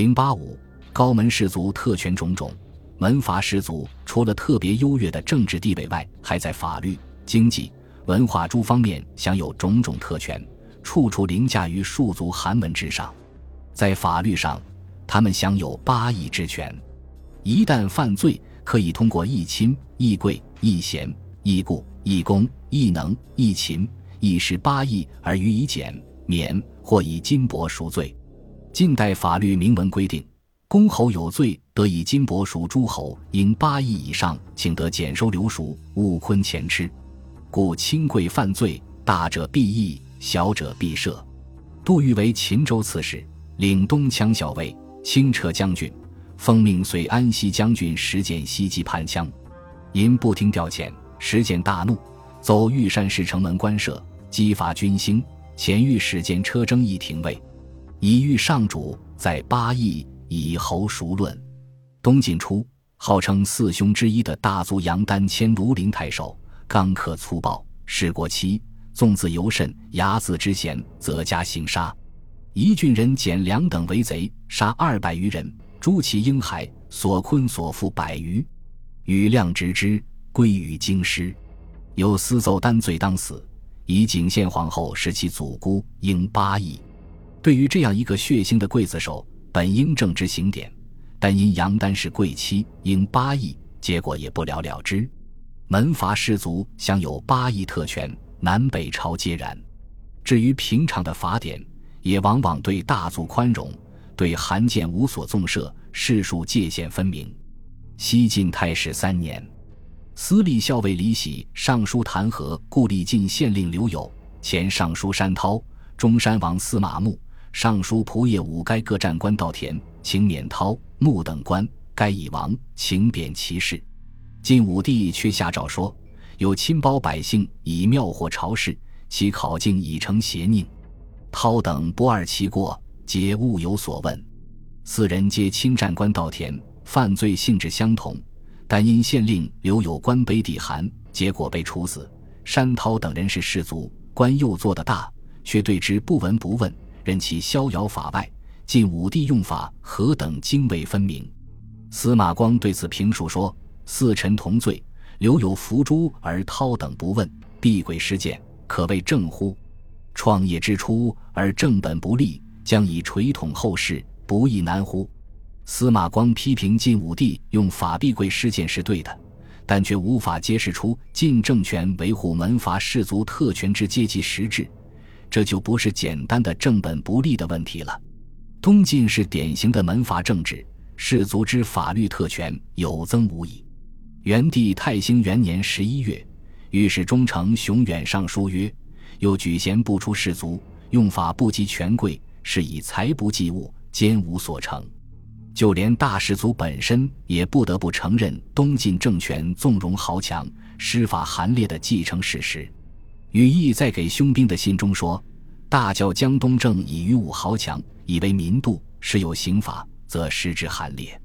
零八五高门士族特权种种，门阀士族除了特别优越的政治地位外，还在法律、经济、文化诸方面享有种种特权，处处凌驾于庶族寒门之上。在法律上，他们享有八义之权，一旦犯罪，可以通过一亲、一贵、一贤、一故、一公、一能、一勤、义士八义而予以减免，或以金帛赎罪。近代法律明文规定，公侯有罪，得以金帛赎诸侯，应八亿以上，请得减收留赎，勿昆钱吃。故轻贵犯罪，大者必义，小者必赦。杜预为秦州刺史，领东羌校尉、清澈将军，奉命随安西将军实践西击叛羌，因不听调遣，实践大怒，走玉山市城门关舍，激发军心，遣御史见车征议廷尉。以遇上主，在八邑以侯熟论。东晋初，号称四兄之一的大族杨丹迁庐陵太守，刚克粗暴，事过期，纵自尤甚，睚眦之嫌，则加刑杀。一郡人减两等为贼，杀二百余人，诛其婴孩，所困所缚百余。羽亮直之，归于京师。有私奏丹罪当死，以景献皇后是其祖姑，应八邑。对于这样一个血腥的刽子手，本应正之刑典，但因杨丹是贵妻，应八亿，结果也不了了之。门阀士族享有八亿特权，南北朝皆然。至于平常的法典，也往往对大族宽容，对罕见无所纵赦，世数界限分明。西晋太史三年，司隶校尉李喜上书弹劾故立晋县令刘友，前尚书山涛、中山王司马穆。尚书仆射五该各战官稻田，请免涛、穆等官，该已亡，请贬其事。晋武帝却下诏说：有亲包百姓以庙惑朝事，其考径已成邪佞。涛等不贰其过，皆勿有所问。四人皆亲战官稻田，犯罪性质相同，但因县令留有官卑底寒，结果被处死。山涛等人是士族，官又做得大，却对之不闻不问。任其逍遥法外，晋武帝用法何等泾渭分明。司马光对此评述说：“四臣同罪，留有伏诛而涛等不问，避轨事件，可谓正乎？创业之初而正本不立，将以垂统后世，不亦难乎？”司马光批评晋武帝用法避轨事件是对的，但却无法揭示出晋政权维护门阀士族特权之阶级实质。这就不是简单的正本不立的问题了。东晋是典型的门阀政治，士族之法律特权有增无已。元帝太兴元年十一月，御史中丞熊远上书曰：“又举贤不出士族，用法不及权贵，是以财不济物，兼无所成。就连大士族本身也不得不承认东晋政权纵容豪强、施法寒烈的继承事实。”羽翼在给兄兵的信中说：“大教江东正以于武豪强，以为民度，时有刑法，则失之寒烈。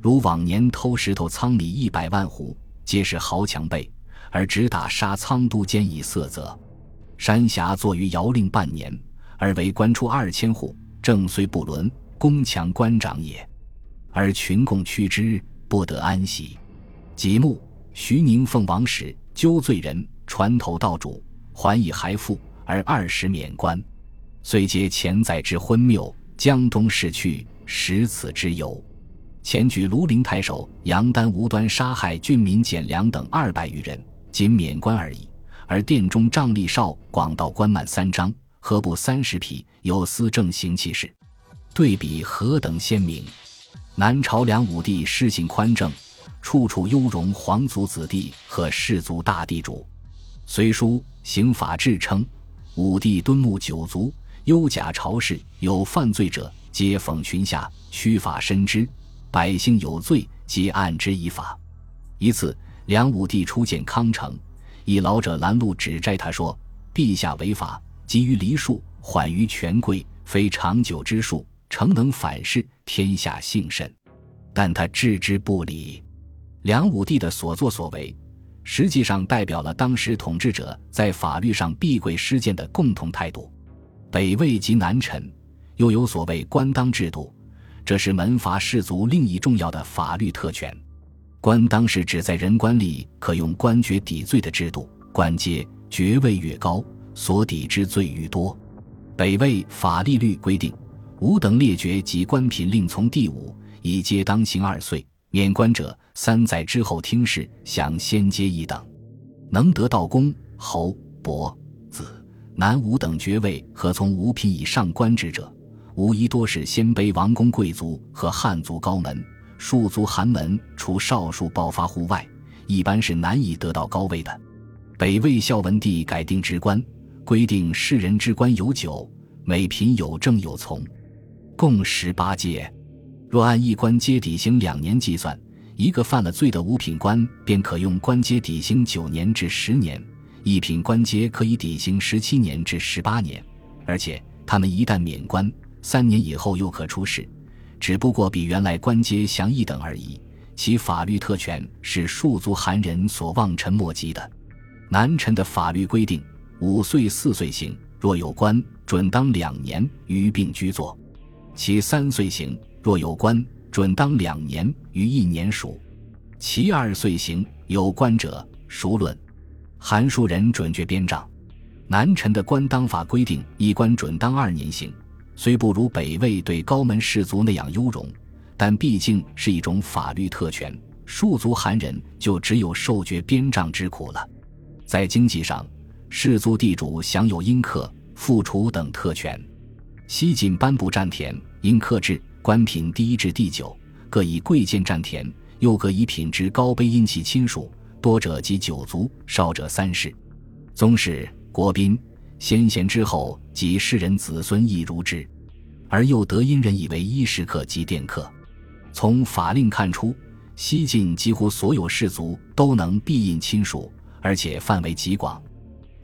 如往年偷石头仓米一百万斛，皆是豪强辈，而只打杀仓都监以色责。山峡坐于遥令半年，而为官出二千户，正虽不伦，宫强官长也，而群共趋之，不得安息。即木徐宁奉王使纠罪人，传头道主。”还以还富，而二十免官，遂皆潜在之昏谬。江东逝去，实此之由。前举庐陵太守杨丹无端杀害郡民简良等二百余人，仅免官而已。而殿中仗力少广道官满三张，何不三十匹，有司正行其事？对比何等鲜明！南朝梁武帝施行宽政，处处优容皇族子弟和士族大地主。隋书刑法志称，武帝敦睦九族，优甲朝士，有犯罪者，皆讽群下，屈法深之；百姓有罪，皆按之以法。一次，梁武帝初见康成，一老者拦路指摘他说：“陛下违法，急于黎庶，缓于权贵，非长久之术，诚能反噬天下幸甚。”但他置之不理。梁武帝的所作所为。实际上代表了当时统治者在法律上避讳施践的共同态度。北魏及南陈，又有所谓官当制度，这是门阀士族另一重要的法律特权。官当是指在人官吏可用官爵抵罪的制度，官阶爵位越高，所抵之罪愈多。北魏法律律规定，五等列爵及官品令从第五，以皆当刑二岁，免官者三载之后听事，享先阶一等。能得道公、侯、伯、子、男五等爵位和从五品以上官职者，无疑多是鲜卑王公贵族和汉族高门。庶族寒门除少数暴发户外，一般是难以得到高位的。北魏孝文帝改定职官，规定世人之官有九，每品有正有从，共十八阶。若按一官阶底刑两年计算，一个犯了罪的五品官便可用官阶抵刑九年至十年，一品官阶可以抵刑十七年至十八年。而且他们一旦免官，三年以后又可出仕。只不过比原来官阶降一等而已，其法律特权是庶族寒人所望尘莫及的。南陈的法律规定，五岁四岁刑，若有官，准当两年，余并居坐；其三岁刑，若有官，准当两年，于一年属；其二岁刑，有官者，孰论。韩书人准决编账。南陈的官当法规定，一官准当二年刑。虽不如北魏对高门士族那样优容，但毕竟是一种法律特权。庶族寒人就只有受爵鞭杖之苦了。在经济上，士族地主享有阴客、复除等特权。西晋颁布占田、阴客制，官品第一至第九各以贵贱占田，又各以品质高卑因其亲属，多者及九族，少者三世。宗室、国宾。先贤之后，及世人子孙亦如之，而又得因人以为衣食客及殿客。从法令看出，西晋几乎所有士族都能庇荫亲属，而且范围极广。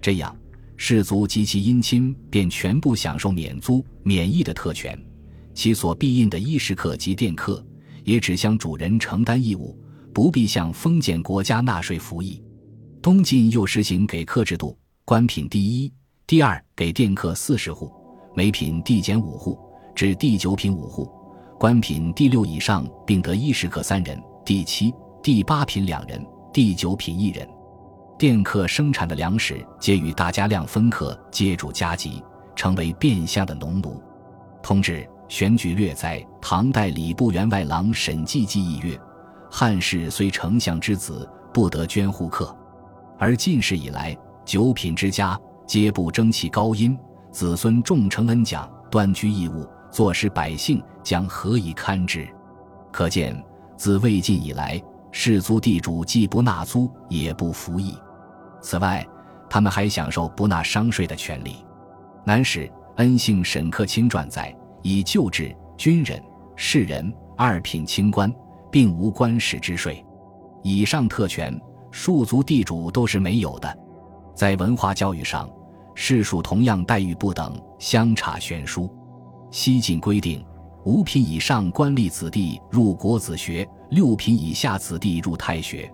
这样，士族及其姻亲便全部享受免租、免役的特权，其所庇荫的衣食客及殿客也只向主人承担义务，不必向封建国家纳税服役。东晋又实行给客制度，官品第一。第二，给佃客四十户，每品递减五户，至第九品五户；官品第六以上，并得衣食客三人；第七、第八品两人，第九品一人。佃客生产的粮食皆与大家量分客，皆主加级，成为变相的农奴。通志选举略载，唐代礼部员外郎沈季记忆曰：“汉室虽丞相之子，不得捐户客；而晋世以来，九品之家。”皆不争其高音，子孙重承恩奖，断居义务，坐使百姓，将何以堪之？可见自魏晋以来，士族地主既不纳租，也不服役。此外，他们还享受不纳商税的权利。南史恩姓沈克清传载，以旧制，军人、士人二品清官，并无官史之税。以上特权，庶族地主都是没有的。在文化教育上。士庶同样待遇不等，相差悬殊。西晋规定，五品以上官吏子弟入国子学，六品以下子弟入太学。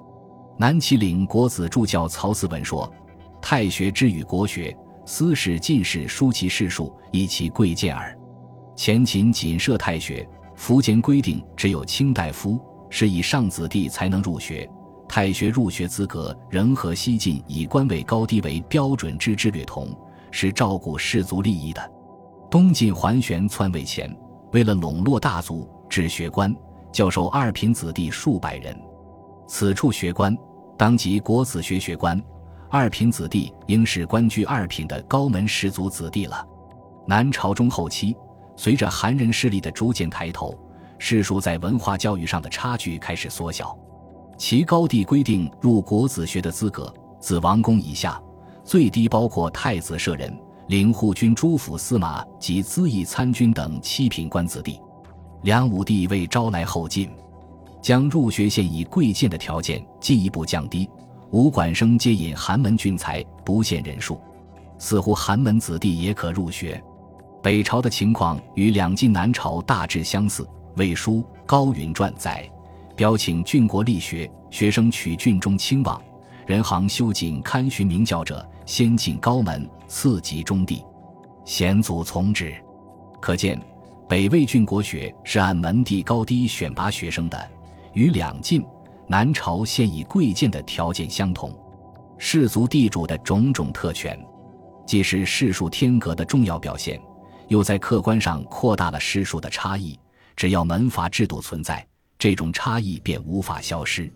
南齐领国子助教曹嗣文说：“太学之与国学，私使进士书其士数，以其贵贱耳。”前秦仅设太学，苻坚规定只有卿大夫是以上子弟才能入学。太学入学资格仍和西晋以官位高低为标准之制略同，是照顾士族利益的。东晋桓玄篡位前，为了笼络大族，置学官，教授二品子弟数百人。此处学官当即国子学学官，二品子弟应是官居二品的高门士族子弟了。南朝中后期，随着韩人势力的逐渐抬头，士庶在文化教育上的差距开始缩小。其高地规定入国子学的资格，自王公以下，最低包括太子舍人、领护军诸府司马及资议参军等七品官子弟。梁武帝为招来后进，将入学线以贵贱的条件进一步降低，武管生皆引寒门俊才，不限人数。似乎寒门子弟也可入学。北朝的情况与两晋南朝大致相似。魏书《高允传》载。标请郡国立学，学生取郡中亲王，人行修谨堪循名教者，先进高门，次及中第，贤祖从之。可见北魏郡国学是按门第高低选拔学生的，与两晋、南朝现以贵贱的条件相同。士族地主的种种特权，既是世庶天格的重要表现，又在客观上扩大了师术的差异。只要门阀制度存在，这种差异便无法消失。